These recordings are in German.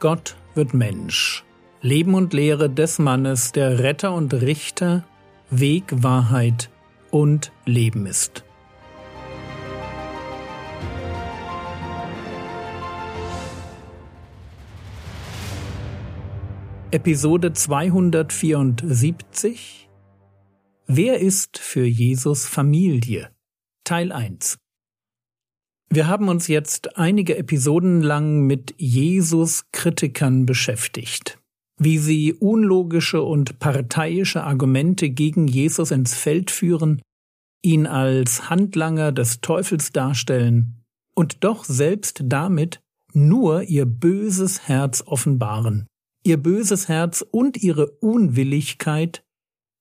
Gott wird Mensch. Leben und Lehre des Mannes, der Retter und Richter, Weg, Wahrheit und Leben ist. Episode 274 Wer ist für Jesus Familie? Teil 1 wir haben uns jetzt einige Episoden lang mit Jesus-Kritikern beschäftigt, wie sie unlogische und parteiische Argumente gegen Jesus ins Feld führen, ihn als Handlanger des Teufels darstellen und doch selbst damit nur ihr böses Herz offenbaren, ihr böses Herz und ihre Unwilligkeit,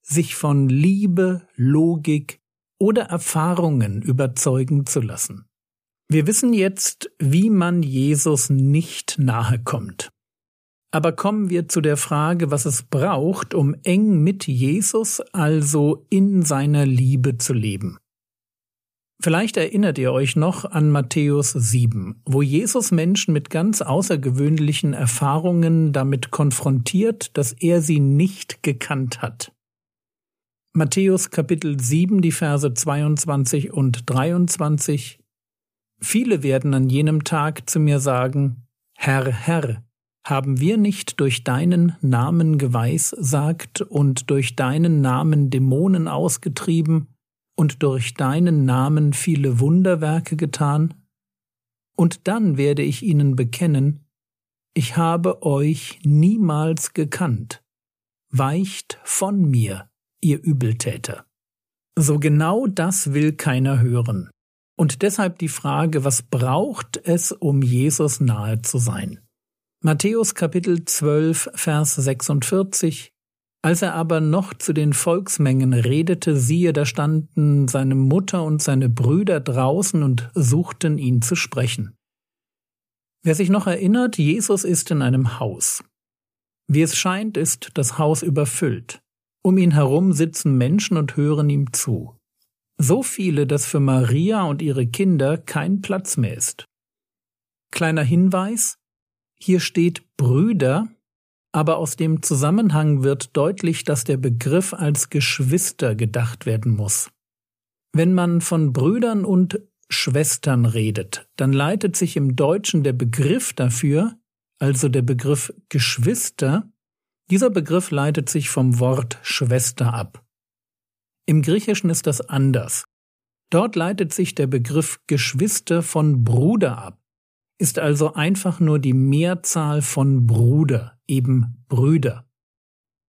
sich von Liebe, Logik oder Erfahrungen überzeugen zu lassen. Wir wissen jetzt, wie man Jesus nicht nahe kommt. Aber kommen wir zu der Frage, was es braucht, um eng mit Jesus, also in seiner Liebe zu leben. Vielleicht erinnert ihr euch noch an Matthäus 7, wo Jesus Menschen mit ganz außergewöhnlichen Erfahrungen damit konfrontiert, dass er sie nicht gekannt hat. Matthäus Kapitel 7, die Verse 22 und 23 Viele werden an jenem Tag zu mir sagen, Herr, Herr, haben wir nicht durch deinen Namen geweissagt und durch deinen Namen Dämonen ausgetrieben und durch deinen Namen viele Wunderwerke getan? Und dann werde ich ihnen bekennen, ich habe euch niemals gekannt. Weicht von mir, ihr Übeltäter. So genau das will keiner hören. Und deshalb die Frage, was braucht es, um Jesus nahe zu sein? Matthäus Kapitel 12, Vers 46 Als er aber noch zu den Volksmengen redete, siehe, da standen seine Mutter und seine Brüder draußen und suchten ihn zu sprechen. Wer sich noch erinnert, Jesus ist in einem Haus. Wie es scheint, ist das Haus überfüllt. Um ihn herum sitzen Menschen und hören ihm zu. So viele, dass für Maria und ihre Kinder kein Platz mehr ist. Kleiner Hinweis, hier steht Brüder, aber aus dem Zusammenhang wird deutlich, dass der Begriff als Geschwister gedacht werden muss. Wenn man von Brüdern und Schwestern redet, dann leitet sich im Deutschen der Begriff dafür, also der Begriff Geschwister, dieser Begriff leitet sich vom Wort Schwester ab. Im Griechischen ist das anders. Dort leitet sich der Begriff Geschwister von Bruder ab, ist also einfach nur die Mehrzahl von Bruder, eben Brüder.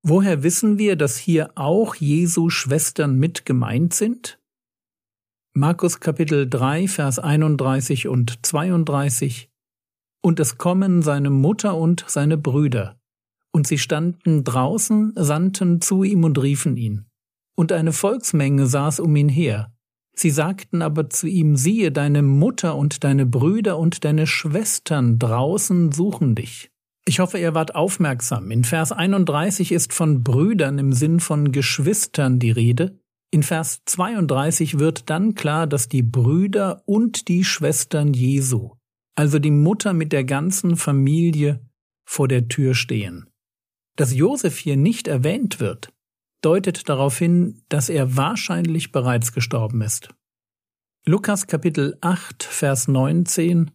Woher wissen wir, dass hier auch Jesu Schwestern mit gemeint sind? Markus Kapitel 3, Vers 31 und 32 Und es kommen seine Mutter und seine Brüder, und sie standen draußen, sandten zu ihm und riefen ihn und eine Volksmenge saß um ihn her. Sie sagten aber zu ihm, siehe, deine Mutter und deine Brüder und deine Schwestern draußen suchen dich. Ich hoffe, ihr wart aufmerksam. In Vers 31 ist von Brüdern im Sinn von Geschwistern die Rede. In Vers 32 wird dann klar, dass die Brüder und die Schwestern Jesu, also die Mutter mit der ganzen Familie, vor der Tür stehen. Dass Josef hier nicht erwähnt wird, deutet darauf hin, dass er wahrscheinlich bereits gestorben ist. Lukas Kapitel 8, Vers 19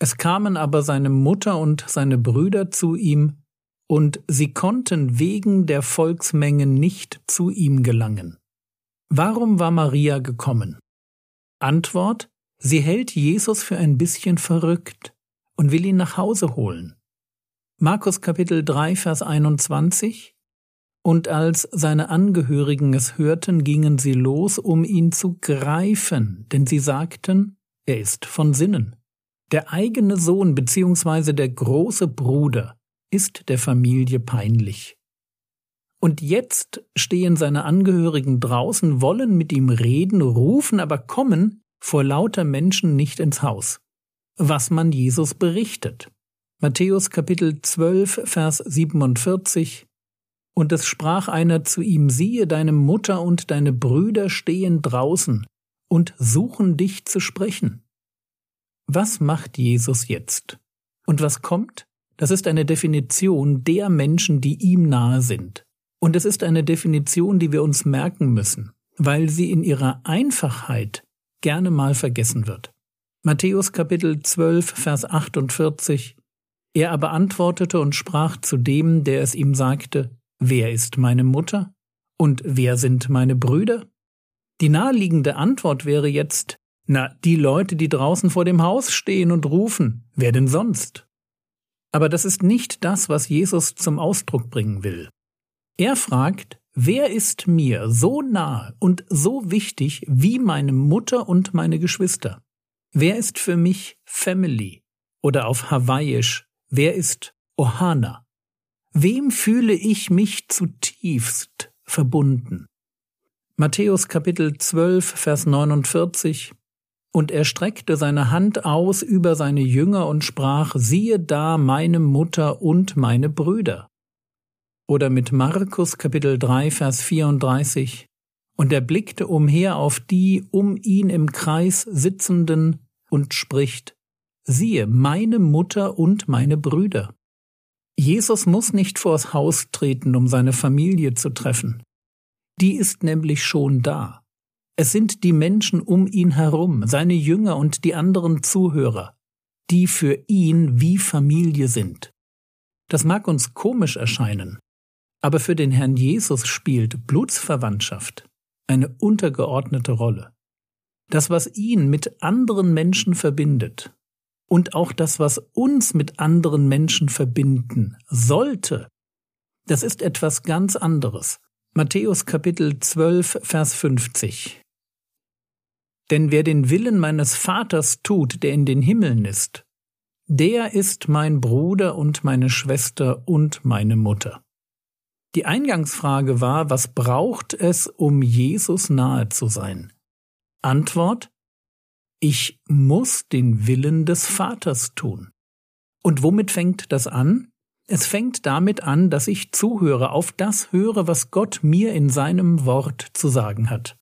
Es kamen aber seine Mutter und seine Brüder zu ihm, und sie konnten wegen der Volksmenge nicht zu ihm gelangen. Warum war Maria gekommen? Antwort Sie hält Jesus für ein bisschen verrückt und will ihn nach Hause holen. Markus Kapitel 3, Vers 21 und als seine Angehörigen es hörten, gingen sie los, um ihn zu greifen, denn sie sagten, er ist von Sinnen. Der eigene Sohn bzw. der große Bruder ist der Familie peinlich. Und jetzt stehen seine Angehörigen draußen, wollen mit ihm reden, rufen, aber kommen vor lauter Menschen nicht ins Haus. Was man Jesus berichtet. Matthäus Kapitel 12, Vers 47 und es sprach einer zu ihm, siehe, deine Mutter und deine Brüder stehen draußen und suchen dich zu sprechen. Was macht Jesus jetzt? Und was kommt? Das ist eine Definition der Menschen, die ihm nahe sind. Und es ist eine Definition, die wir uns merken müssen, weil sie in ihrer Einfachheit gerne mal vergessen wird. Matthäus Kapitel 12, Vers 48 Er aber antwortete und sprach zu dem, der es ihm sagte, Wer ist meine Mutter? Und wer sind meine Brüder? Die naheliegende Antwort wäre jetzt, na, die Leute, die draußen vor dem Haus stehen und rufen, wer denn sonst? Aber das ist nicht das, was Jesus zum Ausdruck bringen will. Er fragt, wer ist mir so nahe und so wichtig wie meine Mutter und meine Geschwister? Wer ist für mich Family? Oder auf Hawaiisch, wer ist Ohana? Wem fühle ich mich zutiefst verbunden? Matthäus Kapitel 12, Vers 49 Und er streckte seine Hand aus über seine Jünger und sprach, siehe da meine Mutter und meine Brüder. Oder mit Markus Kapitel 3, Vers 34 und er blickte umher auf die um ihn im Kreis sitzenden und spricht, siehe, meine Mutter und meine Brüder. Jesus muss nicht vors Haus treten, um seine Familie zu treffen. Die ist nämlich schon da. Es sind die Menschen um ihn herum, seine Jünger und die anderen Zuhörer, die für ihn wie Familie sind. Das mag uns komisch erscheinen, aber für den Herrn Jesus spielt Blutsverwandtschaft eine untergeordnete Rolle. Das, was ihn mit anderen Menschen verbindet und auch das, was uns mit anderen Menschen verbinden sollte, das ist etwas ganz anderes. Matthäus Kapitel 12, Vers 50. Denn wer den Willen meines Vaters tut, der in den Himmeln ist, der ist mein Bruder und meine Schwester und meine Mutter. Die Eingangsfrage war, was braucht es, um Jesus nahe zu sein? Antwort Ich muss den Willen des Vaters tun. Und womit fängt das an? Es fängt damit an, dass ich zuhöre, auf das höre, was Gott mir in seinem Wort zu sagen hat.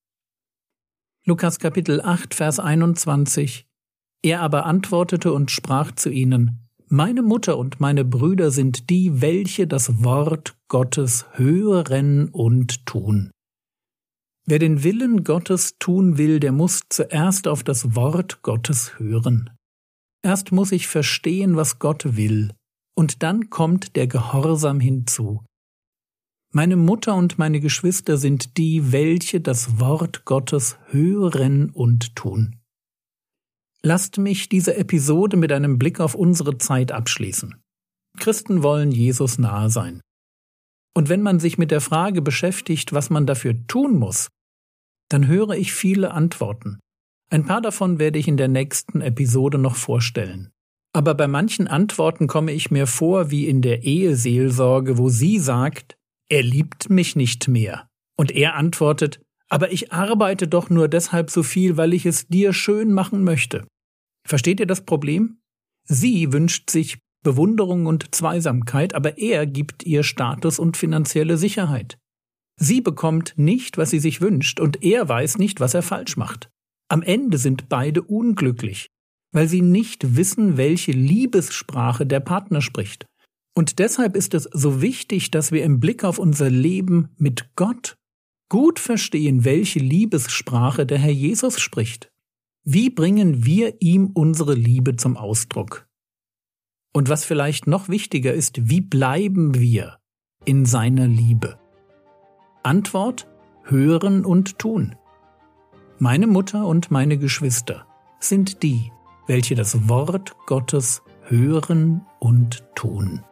Lukas Kapitel 8, Vers 21 Er aber antwortete und sprach zu ihnen, meine Mutter und meine Brüder sind die, welche das Wort Gottes hören und tun. Wer den Willen Gottes tun will, der muss zuerst auf das Wort Gottes hören. Erst muss ich verstehen, was Gott will, und dann kommt der Gehorsam hinzu. Meine Mutter und meine Geschwister sind die, welche das Wort Gottes hören und tun. Lasst mich diese Episode mit einem Blick auf unsere Zeit abschließen. Christen wollen Jesus nahe sein. Und wenn man sich mit der Frage beschäftigt, was man dafür tun muss, dann höre ich viele Antworten. Ein paar davon werde ich in der nächsten Episode noch vorstellen. Aber bei manchen Antworten komme ich mir vor wie in der Eheseelsorge, wo sie sagt, er liebt mich nicht mehr. Und er antwortet, aber ich arbeite doch nur deshalb so viel, weil ich es dir schön machen möchte. Versteht ihr das Problem? Sie wünscht sich Bewunderung und Zweisamkeit, aber er gibt ihr Status und finanzielle Sicherheit. Sie bekommt nicht, was sie sich wünscht, und er weiß nicht, was er falsch macht. Am Ende sind beide unglücklich, weil sie nicht wissen, welche Liebessprache der Partner spricht. Und deshalb ist es so wichtig, dass wir im Blick auf unser Leben mit Gott gut verstehen, welche Liebessprache der Herr Jesus spricht. Wie bringen wir ihm unsere Liebe zum Ausdruck? Und was vielleicht noch wichtiger ist, wie bleiben wir in seiner Liebe? Antwort hören und tun. Meine Mutter und meine Geschwister sind die, welche das Wort Gottes hören und tun.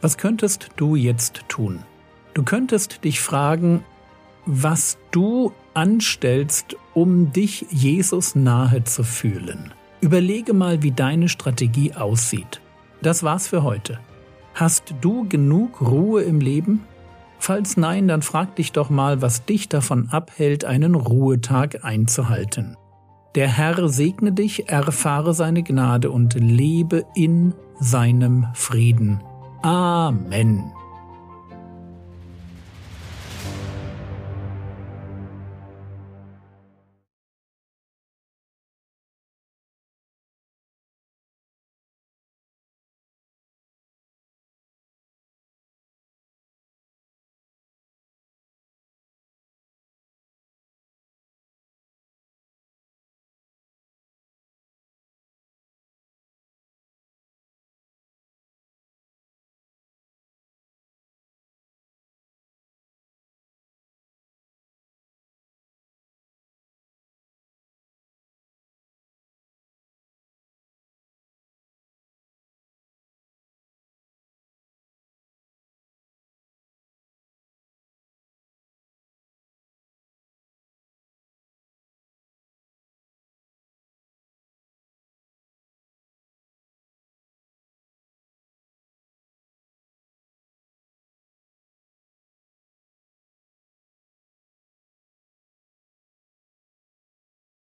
Was könntest du jetzt tun? Du könntest dich fragen, was du anstellst, um dich Jesus nahe zu fühlen. Überlege mal, wie deine Strategie aussieht. Das war's für heute. Hast du genug Ruhe im Leben? Falls nein, dann frag dich doch mal, was dich davon abhält, einen Ruhetag einzuhalten. Der Herr segne dich, erfahre seine Gnade und lebe in seinem Frieden. Amen.